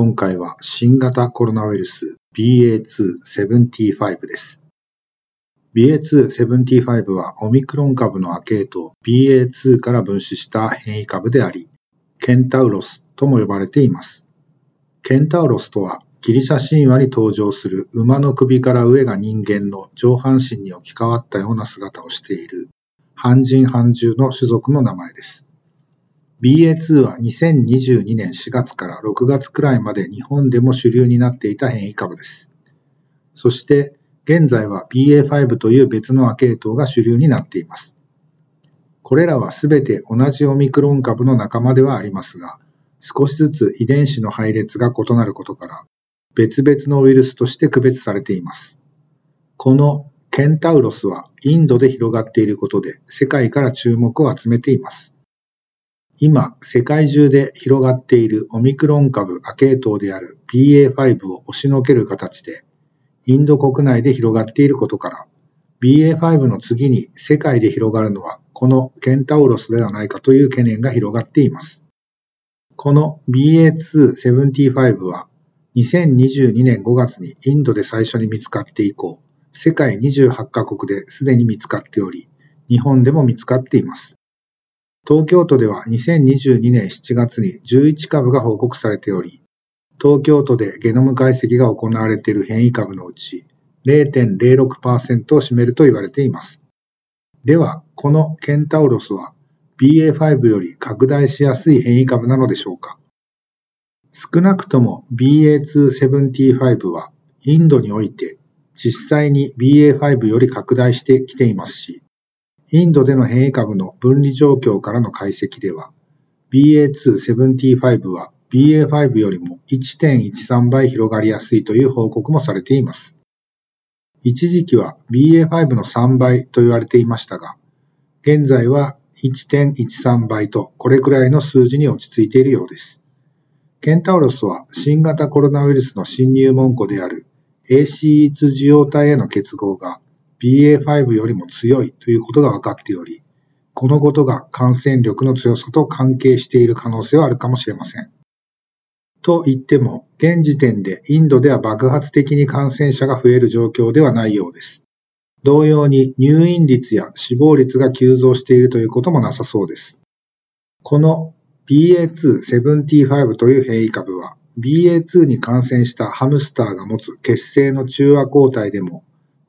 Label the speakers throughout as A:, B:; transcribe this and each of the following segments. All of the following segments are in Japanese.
A: 今回は新型コロナウイルス BA2.75 です。BA2.75 はオミクロン株の亜系統 BA2 から分子した変異株であり、ケンタウロスとも呼ばれています。ケンタウロスとはギリシャ神話に登場する馬の首から上が人間の上半身に置き換わったような姿をしている半人半獣の種族の名前です。BA.2 は2022年4月から6月くらいまで日本でも主流になっていた変異株です。そして現在は BA.5 という別の亜系統が主流になっています。これらはすべて同じオミクロン株の仲間ではありますが、少しずつ遺伝子の配列が異なることから、別々のウイルスとして区別されています。このケンタウロスはインドで広がっていることで世界から注目を集めています。今、世界中で広がっているオミクロン株亜系統である BA.5 を押しのける形で、インド国内で広がっていることから、BA.5 の次に世界で広がるのはこのケンタウロスではないかという懸念が広がっています。この BA.2.75 は2022年5月にインドで最初に見つかって以降、世界28カ国ですでに見つかっており、日本でも見つかっています。東京都では2022年7月に11株が報告されており、東京都でゲノム解析が行われている変異株のうち0.06%を占めると言われています。では、このケンタウロスは BA.5 より拡大しやすい変異株なのでしょうか？少なくとも BA.2.75 はインドにおいて実際に BA.5 より拡大してきていますし、インドでの変異株の分離状況からの解析では、BA.2.75 は BA.5 よりも1.13倍広がりやすいという報告もされています。一時期は BA.5 の3倍と言われていましたが、現在は1.13倍とこれくらいの数字に落ち着いているようです。ケンタウロスは新型コロナウイルスの侵入門戸である ACE2 受容体への結合が BA.5 よりも強いということが分かっており、このことが感染力の強さと関係している可能性はあるかもしれません。と言っても、現時点でインドでは爆発的に感染者が増える状況ではないようです。同様に入院率や死亡率が急増しているということもなさそうです。この BA.2.75 という変異株は BA.2 に感染したハムスターが持つ血清の中和抗体でも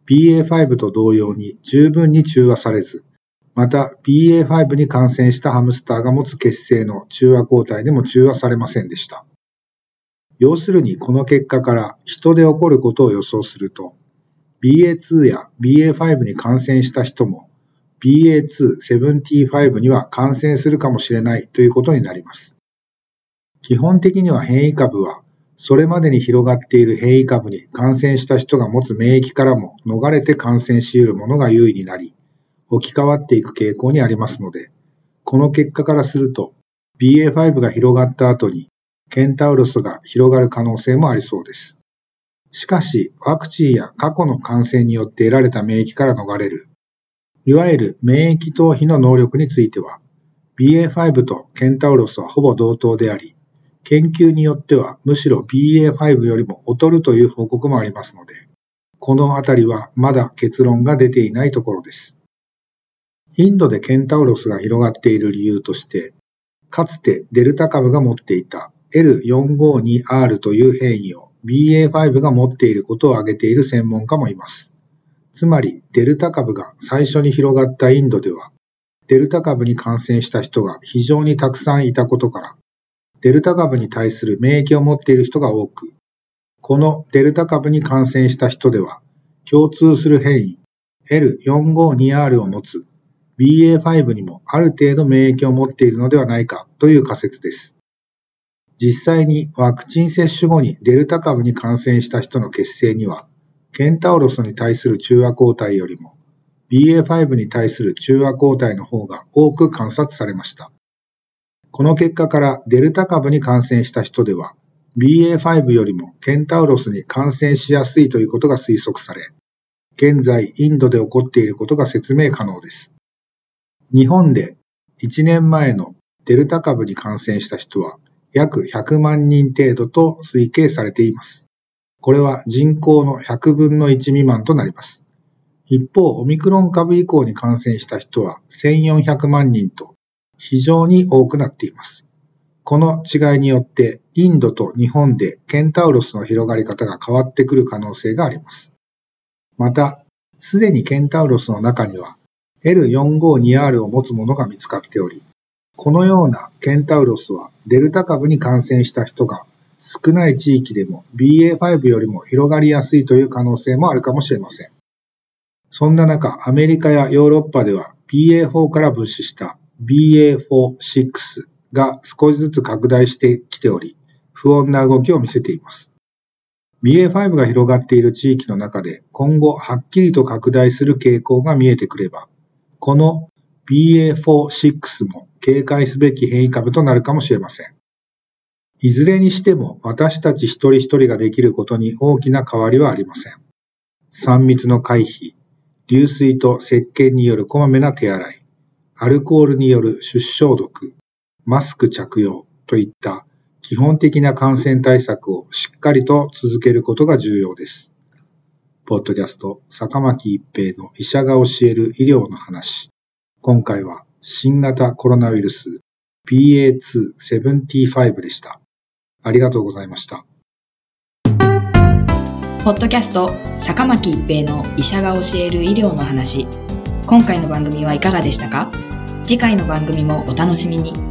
A: BA.5 と同様に十分に中和されず、また BA.5 に感染したハムスターが持つ血清の中和抗体でも中和されませんでした。要するにこの結果から人で起こることを予想すると、BA.2 や BA.5 に感染した人も BA.2.75 には感染するかもしれないということになります。基本的には変異株はそれまでに広がっている変異株に感染した人が持つ免疫からも逃れて感染し得るものが優位になり、置き換わっていく傾向にありますので、この結果からすると、BA.5 が広がった後に、ケンタウロスが広がる可能性もありそうです。しかし、ワクチンや過去の感染によって得られた免疫から逃れる、いわゆる免疫逃避の能力については、BA.5 とケンタウロスはほぼ同等であり、研究によってはむしろ BA.5 よりも劣るという報告もありますので、このあたりはまだ結論が出ていないところです。インドでケンタウロスが広がっている理由として、かつてデルタ株が持っていた L452R という変異を BA.5 が持っていることを挙げている専門家もいます。つまりデルタ株が最初に広がったインドでは、デルタ株に感染した人が非常にたくさんいたことから、デルタ株に対する免疫を持っている人が多く、このデルタ株に感染した人では、共通する変異 L452R を持つ BA.5 にもある程度免疫を持っているのではないかという仮説です。実際にワクチン接種後にデルタ株に感染した人の血清には、ケンタウロスに対する中和抗体よりも BA.5 に対する中和抗体の方が多く観察されました。この結果からデルタ株に感染した人では BA.5 よりもケンタウロスに感染しやすいということが推測され、現在インドで起こっていることが説明可能です。日本で1年前のデルタ株に感染した人は約100万人程度と推計されています。これは人口の100分の1未満となります。一方、オミクロン株以降に感染した人は1400万人と非常に多くなっています。この違いによってインドと日本でケンタウロスの広がり方が変わってくる可能性があります。また、すでにケンタウロスの中には L452R を持つものが見つかっており、このようなケンタウロスはデルタ株に感染した人が少ない地域でも BA.5 よりも広がりやすいという可能性もあるかもしれません。そんな中、アメリカやヨーロッパでは BA.4 から分子した BA.4-6 が少しずつ拡大してきており、不穏な動きを見せています。BA.5 が広がっている地域の中で今後はっきりと拡大する傾向が見えてくれば、この BA.4-6 も警戒すべき変異株となるかもしれません。いずれにしても私たち一人一人ができることに大きな変わりはありません。3密の回避、流水と石鹸によるこまめな手洗い、アルコールによる出消毒、マスク着用といった基本的な感染対策をしっかりと続けることが重要です。ポッドキャスト、坂巻一平の医者が教える医療の話。今回は新型コロナウイルス BA2.75 でした。ありがとうございました。
B: ポッドキャスト、坂巻一平の医者が教える医療の話。今回の番組はいかがでしたか？次回の番組もお楽しみに。